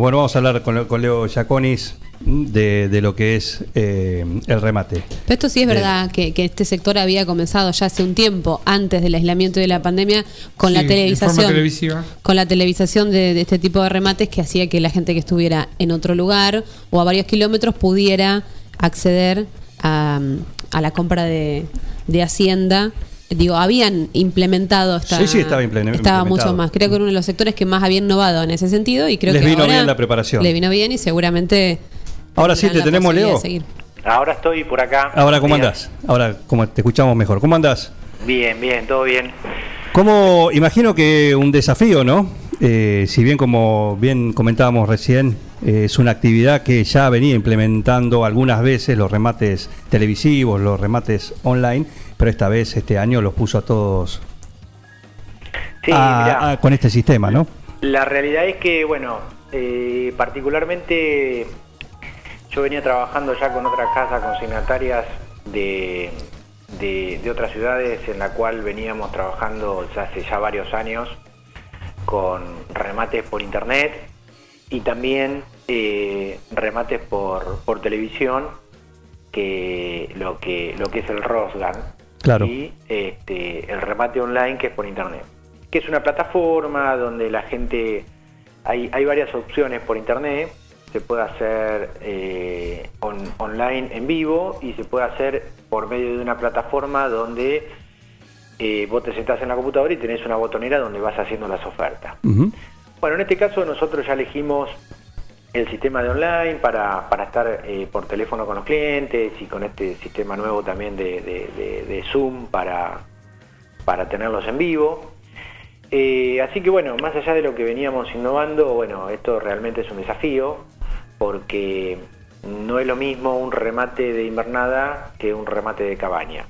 Bueno, vamos a hablar con, con Leo Giaconis de, de lo que es eh, el remate. Pero esto sí es verdad que, que este sector había comenzado ya hace un tiempo, antes del aislamiento y de la pandemia, con la Sí, televisación. televisiva. Con la televisación de, de este tipo de remates que hacía que la gente que estuviera en otro lugar o a varios kilómetros pudiera acceder a, a la compra de, de Hacienda. Digo, habían implementado esta. Sí, sí, estaba impleme- Estaba implementado. mucho más. Creo que era uno de los sectores que más había innovado en ese sentido y creo Les que vino ahora bien la preparación. Le vino bien y seguramente. Ahora sí, te tenemos, Leo. Ahora estoy por acá. Ahora, ¿cómo Bien. andás? Ahora, como te escuchamos mejor. ¿Cómo andás? Bien, bien, todo bien. Como imagino que un desafío, ¿no? Eh, si bien como bien comentábamos recién, eh, es una actividad que ya venía implementando algunas veces los remates televisivos, los remates online, pero esta vez, este año, los puso a todos Sí, a- mirá, a- con este sistema, ¿no? la realidad es que, bueno, eh, particularmente yo venía trabajando ya con otras casas consignatarias de, de, de otras ciudades en la cual veníamos trabajando ya hace ya varios años con remates por internet y también eh, remates por, por televisión que lo que lo que es el Rosgan Claro. y este, el remate online que es por internet. Que es una plataforma donde la gente hay, hay varias opciones por internet. Se puede hacer eh, on- online en vivo y se puede hacer por medio de una plataforma donde eh, vos te sentás en la computadora y tenés una botonera donde vas haciendo las ofertas. Bueno, en este caso nosotros ya elegimos el sistema de online para, para estar eh, por teléfono con los clientes y con este sistema nuevo también de, Zoom para, para tenerlos en vivo. Eh, así que bueno, más allá de lo que veníamos innovando, bueno, esto realmente es un desafío porque no es lo mismo un remate de invernada que un remate de cabaña.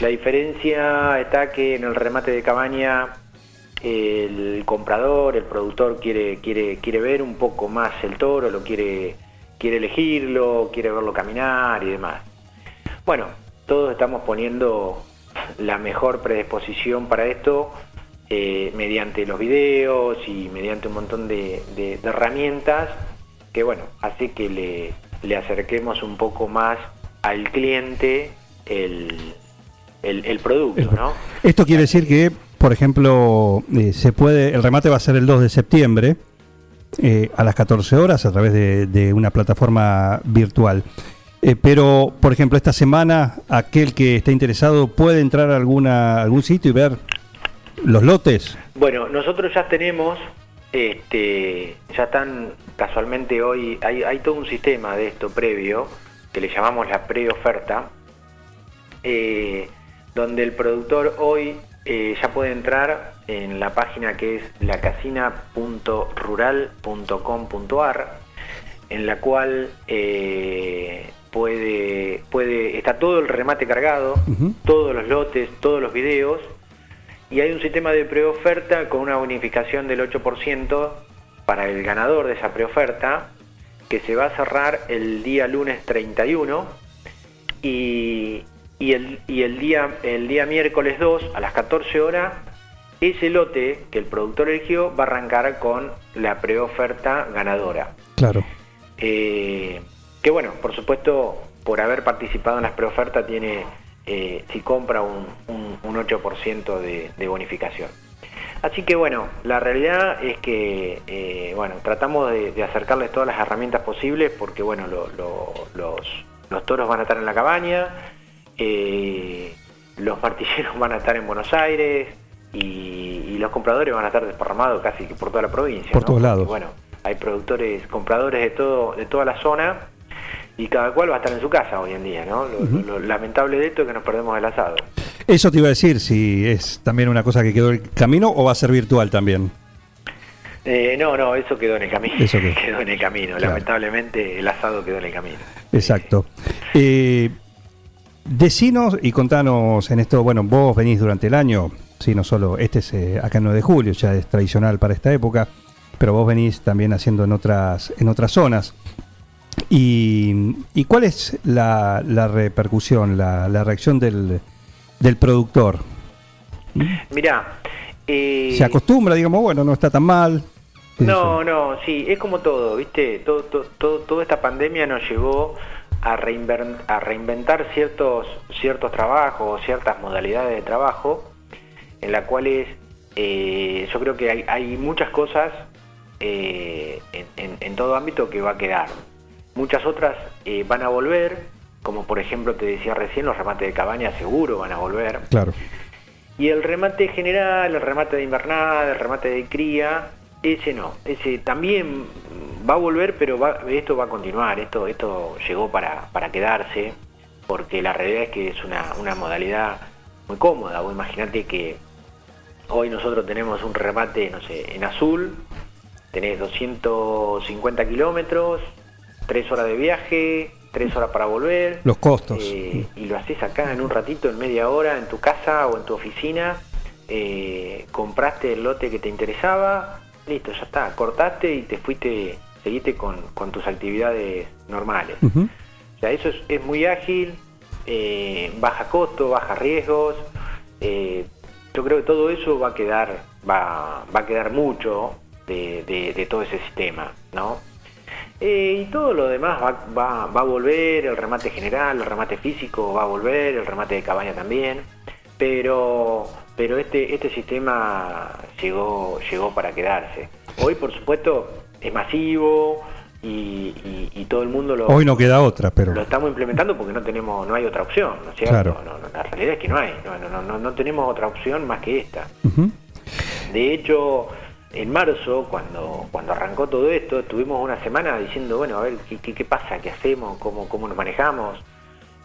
La diferencia está que en el remate de cabaña el comprador, el productor quiere, quiere, quiere ver un poco más el toro, lo quiere, quiere elegirlo, quiere verlo caminar y demás. Bueno, todos estamos poniendo la mejor predisposición para esto eh, mediante los videos y mediante un montón de, de- de herramientas que bueno, hace que le, le acerquemos un poco más al cliente el, el, el producto, ¿no? Esto quiere decir que, por ejemplo, eh, se puede, el remate va a ser el 2 de septiembre eh, a las 14 horas a través de, una plataforma virtual. Eh, pero, por ejemplo, esta semana aquel que esté interesado puede entrar a alguna, algún sitio y ver los lotes. Bueno, nosotros ya tenemos, este, ya están casualmente hoy, hay, hay todo un sistema de esto previo que le llamamos la preoferta, eh, donde el productor hoy eh, ya puede entrar en la página que es lacasina.rural.com.ar, en la cual eh, puede, puede, está todo el remate cargado, todos los lotes, todos los videos, y hay un sistema de preoferta con una bonificación del 8% para el ganador de esa preoferta, que se va a cerrar el día lunes 31 y, y el, y el, día, el día miércoles 2 a las 14 horas, ese lote que el productor eligió va a arrancar con la preoferta ganadora. Claro. Eh, que bueno, por supuesto, por haber participado en las preofertas tiene, eh, si compra, un, un- un 8% de, de bonificación. Así que bueno, la realidad es que eh, bueno, tratamos de, de acercarles todas las herramientas posibles porque bueno, lo- lo- los, los toros van a estar en la cabaña, eh, los martilleros van a estar en Buenos Aires y, y los compradores van a estar desparramados casi que por toda la provincia. Por ¿no? todos lados. bueno, hay productores, compradores de todo, de toda la zona y cada cual va a estar en su casa hoy en día, ¿no? Lo, lo- lo lamentable de esto es que nos perdemos el asado. Eso te iba a decir, si es también una cosa que quedó en el camino o va a ser virtual también. Eh, no, no, eso quedó en el camino. ¿Eso qué? quedó en el camino. Claro. Lamentablemente el asado quedó en el camino. Exacto. Eh, decinos y contanos en esto, bueno, vos venís durante el año, sí, no solo, este es eh, acá en 9 de julio, ya es tradicional para esta época. pero vos venís también haciendo en otras, en otras zonas. ¿Y, y cuál es la, la repercusión, la, la reacción del, del productor? Mirá, eh, ¿Se acostumbra, digamos, bueno, no está tan mal? No, no, sí, es como todo, ¿viste? Todo, todo, todo- toda esta pandemia nos llevó a, a reinventar ciertos, ciertos trabajos, ciertas modalidades de trabajo, en las cuales eh, yo creo que hay, hay muchas cosas eh, en, en- en todo ámbito que va a quedar. Muchas otras eh, van a volver, como por ejemplo te decía recién, los remates de cabaña seguro van a volver. Claro. Y el remate general, el remate de invernada, el remate de cría, ese no, ese también va a volver, pero va- esto va a continuar, esto, esto llegó para, para quedarse, porque la realidad es que es una, una modalidad muy cómoda. Vos imaginate que hoy nosotros tenemos un remate, no sé, en azul, tenés 250 kilómetros, 3 horas de viaje, 3 horas para volver. Los costos. Eh, y lo haces acá en un ratito, en media hora, en tu casa o en tu oficina. eh, compraste el lote que te interesaba, listo, ya está. Cortaste y te fuiste, seguiste con, con tus actividades normales. O sea, eso es, es muy ágil, eh, baja costo, baja riesgos. eh, yo creo que todo eso va a quedar, va, va a quedar mucho de, de- de todo ese sistema, ¿no? Eh, y todo lo demás va, va- va a volver, el remate general, el remate físico va a volver, el remate de cabaña también, pero, pero este, este sistema llegó, llegó para quedarse. Hoy, por supuesto, es masivo y, y- y todo el mundo lo, Hoy no queda otra, pero... lo estamos implementando porque no tenemos, no hay otra opción, ¿no es cierto? Claro. No, no, la realidad es que no hay, no, no, no, tenemos otra opción más que esta. De hecho, en marzo, cuando, cuando arrancó todo esto, estuvimos una semana diciendo, bueno, a ver, ¿qué, qué, qué pasa? ¿Qué hacemos? ¿Cómo, cómo nos manejamos?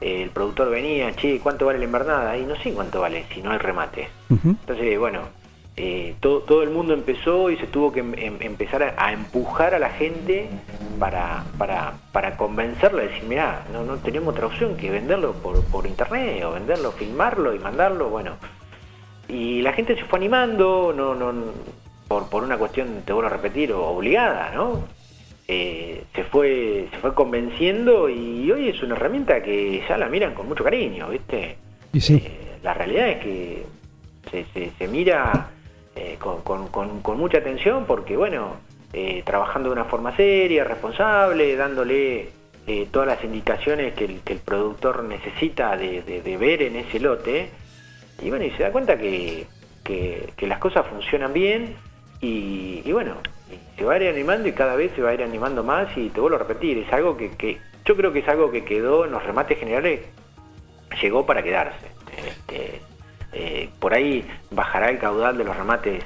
El productor venía, che, ¿cuánto vale la invernada? Y no sé cuánto vale si no hay remate. Entonces, bueno, eh, todo, todo el mundo empezó y se tuvo que em- em- empezar a, a empujar a la gente para, para, para convencerlo, de decir, mirá, no, no tenemos otra opción que venderlo por, por internet o venderlo, filmarlo y mandarlo, bueno. Y la gente se fue animando, no, no, por, por una cuestión, te vuelvo a repetir, obligada, ¿no? Eh, se fue se fue convenciendo y hoy es una herramienta que ya la miran con mucho cariño, ¿viste? Y sí. Eh, la realidad es que se, se- se mira eh, con, con- con- con mucha atención porque, bueno, trabajando de una forma seria, responsable, dándole todas las indicaciones que el, que el productor necesita de, de- de ver en ese lote, y bueno, y se da cuenta que, que- que las cosas funcionan bien y, y bueno, se va a ir animando y cada vez se va a ir animando más y te vuelvo a repetir, es algo que, que yo creo que es algo que quedó en los remates generales llegó para quedarse. Este, eh, por ahí bajará el caudal de los remates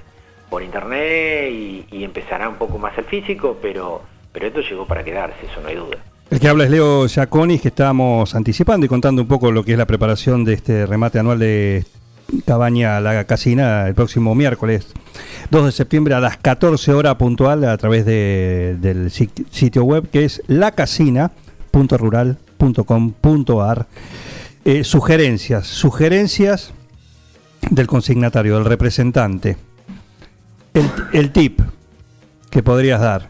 por internet y, empezará un poco más el físico, pero, pero esto llegó para quedarse, eso no hay duda. El que habla es Leo Giaconis, que estábamos anticipando y contando un poco lo que es la preparación de este remate anual de Cabaña La Casina el próximo miércoles 2 de septiembre a las 14 horas puntual a través de- del sit- sitio web que es lacasina.rural.com.ar. Eh, sugerencias, sugerencias del consignatario, del representante. El, tip que podrías dar.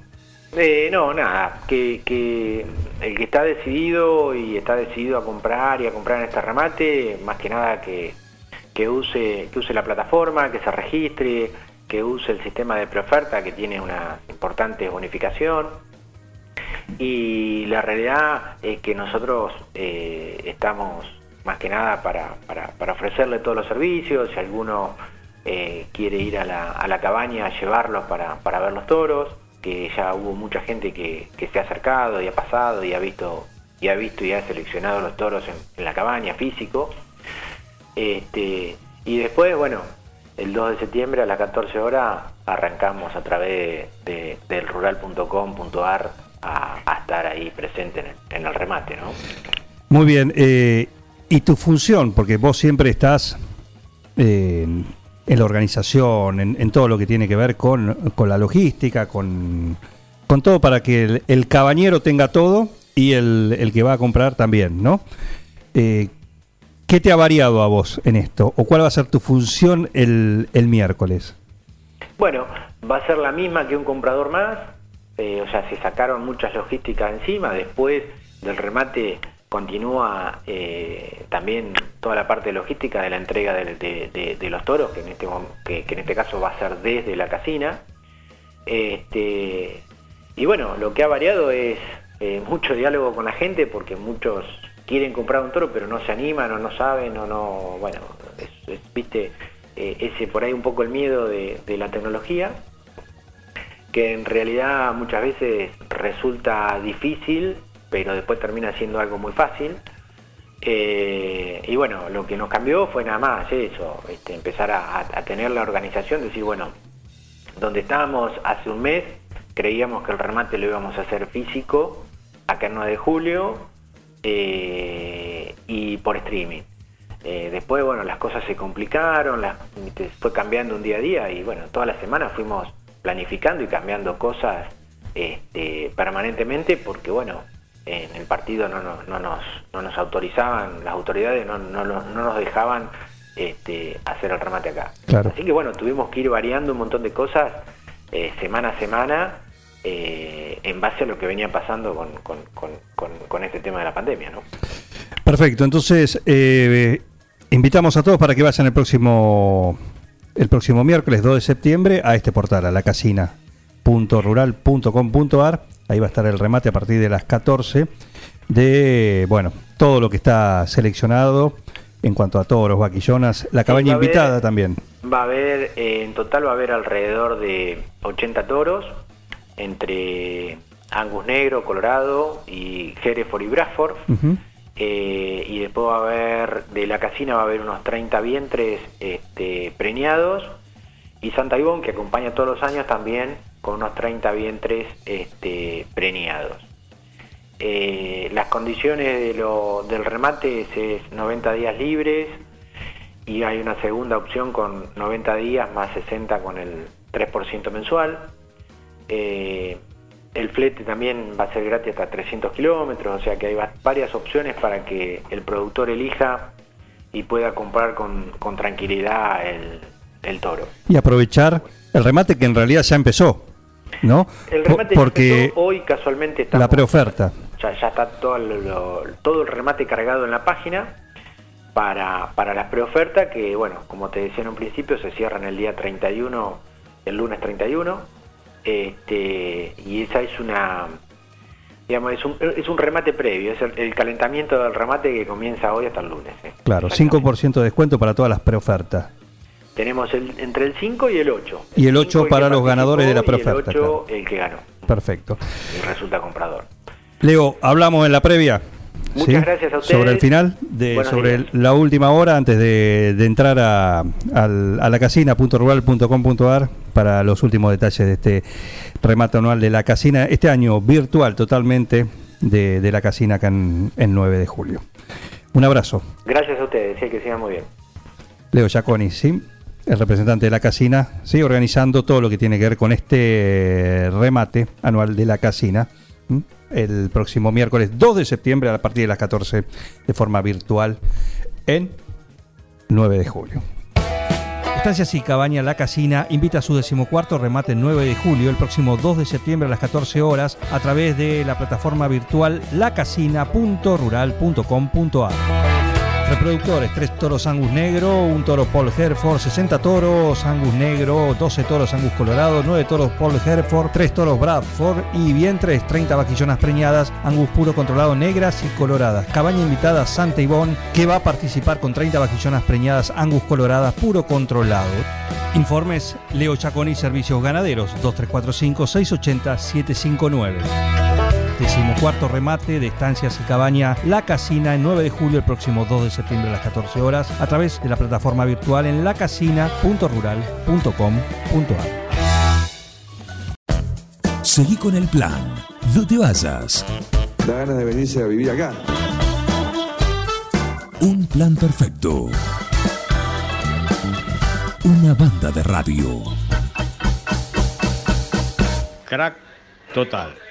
Eh, no, nada, que, que el que está decidido y está decidido a comprar y a comprar en este remate, más que nada que, que use que use la plataforma, que se registre, que use el sistema de preoferta que tiene una importante bonificación. Y la realidad es que nosotros eh, estamos más que nada para, para, para ofrecerle todos los servicios, si alguno eh, quiere ir a la, a la cabaña a llevarlos para, para ver los toros, que ya hubo mucha gente que, que se ha acercado y ha pasado y ha visto y ha visto y ha seleccionado los toros en, en la cabaña físico. Este, y después, bueno, el 2 de septiembre a las 14 horas arrancamos a través de, del rural.com.ar a, estar ahí presente en el, remate, ¿no? Muy bien. eh, ¿Y tu función? Porque vos siempre estás eh, en la organización, en, todo lo que tiene que ver con, con la logística, con, con todo para que el, el cabañero tenga todo y el, el que va a comprar también, ¿no? Eh, ¿Qué te ha variado a vos en esto? ¿O cuál va a ser tu función el, el miércoles? Bueno, va a ser la misma que un comprador más, eh, o sea, se sacaron muchas logísticas encima, después del remate continúa eh, también toda la parte logística de la entrega de, los toros, que en, este, que en este caso va a ser desde la casina. Este, y bueno, lo que ha variado es eh, mucho diálogo con la gente, porque muchos quieren comprar un toro, pero no se animan o no saben o no, bueno, viste, eh, ese por ahí un poco el miedo de, de la tecnología que en realidad muchas veces resulta difícil, pero después termina siendo algo muy fácil. Eh, y bueno, lo que nos cambió fue nada más eso, este, empezar a, a tener la organización, decir, bueno, donde estábamos hace un mes, creíamos que el remate lo íbamos a hacer físico, acá en 9 de julio, eh, y por streaming. Eh, después, bueno, las cosas se complicaron, las, fue cambiando un día a día y bueno, toda la semana fuimos planificando y cambiando cosas este, permanentemente porque bueno, en el partido no, nos- no nos, no nos autorizaban, las autoridades no, no, no- no nos dejaban este, hacer el remate acá. Claro. Así que bueno, tuvimos que ir variando un montón de cosas eh, semana a semana eh, en base a lo que venía pasando con, con, con, con, con este tema de la pandemia, ¿no? Perfecto, entonces eh, invitamos a todos para que vayan el próximo el próximo miércoles 2 de septiembre a este portal, a la casina.rural.com.ar. Ahí va a estar el remate a partir de las 14 de, bueno, todo lo que está seleccionado en cuanto a toros, vaquillonas, la cabaña haber- invitada también. Va a haber, eh, en total va a haber alrededor de 80 toros, entre Angus Negro, Colorado y Hereford y Bradford. Eh, y después va a haber, de la casina va a haber unos 30 vientres este, preñados. Y Santa Ivonne, que acompaña todos los años también, con unos 30 vientres este, preñados. Eh, las condiciones de lo- del remate es, es 90 días libres y hay una segunda opción con 90 días más 60 con el 3% mensual. Eh, el flete también va a ser gratis hasta 300 kilómetros, o sea que hay va- varias opciones para que el productor elija y pueda comprar con, con tranquilidad el, el toro. Y aprovechar el remate que en realidad ya empezó, ¿no? El remate porque empezó, hoy casualmente estamos, la preoferta. ya, ya está todo, lo- todo el remate cargado en la página para, para las preofertas que, bueno, como te decía en un principio, se cierran el día 31, el lunes 31, este, y esa es una, digamos, es un, es un remate previo, es el, el calentamiento del remate que comienza hoy hasta el lunes. ¿eh? Claro, Exactamente. 5% de descuento para todas las preofertas. Tenemos el, entre el 5 y el 8. Y el 8 5 que para los ganadores de la preoferta, Y el 8 el que ganó, Perfecto. y resulta comprador. Leo, hablamos en la previa. Muchas gracias a ustedes. Sobre el final, de, sobre el- la última hora antes de, de entrar a, al- a la casina.rural.com.ar para los últimos detalles de este remate anual de la casina, este año virtual totalmente de, de la casina acá en, en 9 de julio. Un abrazo. Gracias a ustedes, sí, que sigan muy bien. Leo Giaconi, ¿sí? el representante de la casina, sigue organizando todo lo que tiene que ver con este remate anual de la casina. ¿m? El próximo miércoles 2 de septiembre a partir de las 14 de forma virtual en 9 de julio. Estancias y Cabaña La Casina invita a su decimocuarto remate el 9 de julio, el próximo 2 de septiembre a las 14 horas, a través de la plataforma virtual lacasina.rural.com.ar. Reproductores, 3 toros Angus Negro, un toro Paul Hereford, 60 toros Angus Negro, 12 toros Angus Colorado, 9 toros Paul Hereford, 3 toros Bradford y vientres, 30 vaquillonas preñadas, Angus puro controlado negras y coloradas. Cabaña invitada Santa Ivonne, que va a participar con 30 vaquillonas preñadas Angus coloradas puro controlado. Informes Leo Chaconi Servicios Ganaderos 2345 680 759. Decimocuarto remate de Estancias y Cabaña La Casina el 9 de julio, el próximo 2 de septiembre a las 14 horas, a través de la plataforma virtual en lacasina.rural.com.ar. Seguí con el plan. No te vayas. Da ganas de venirse a vivir acá. Un plan perfecto. Una banda de radio. Crack total.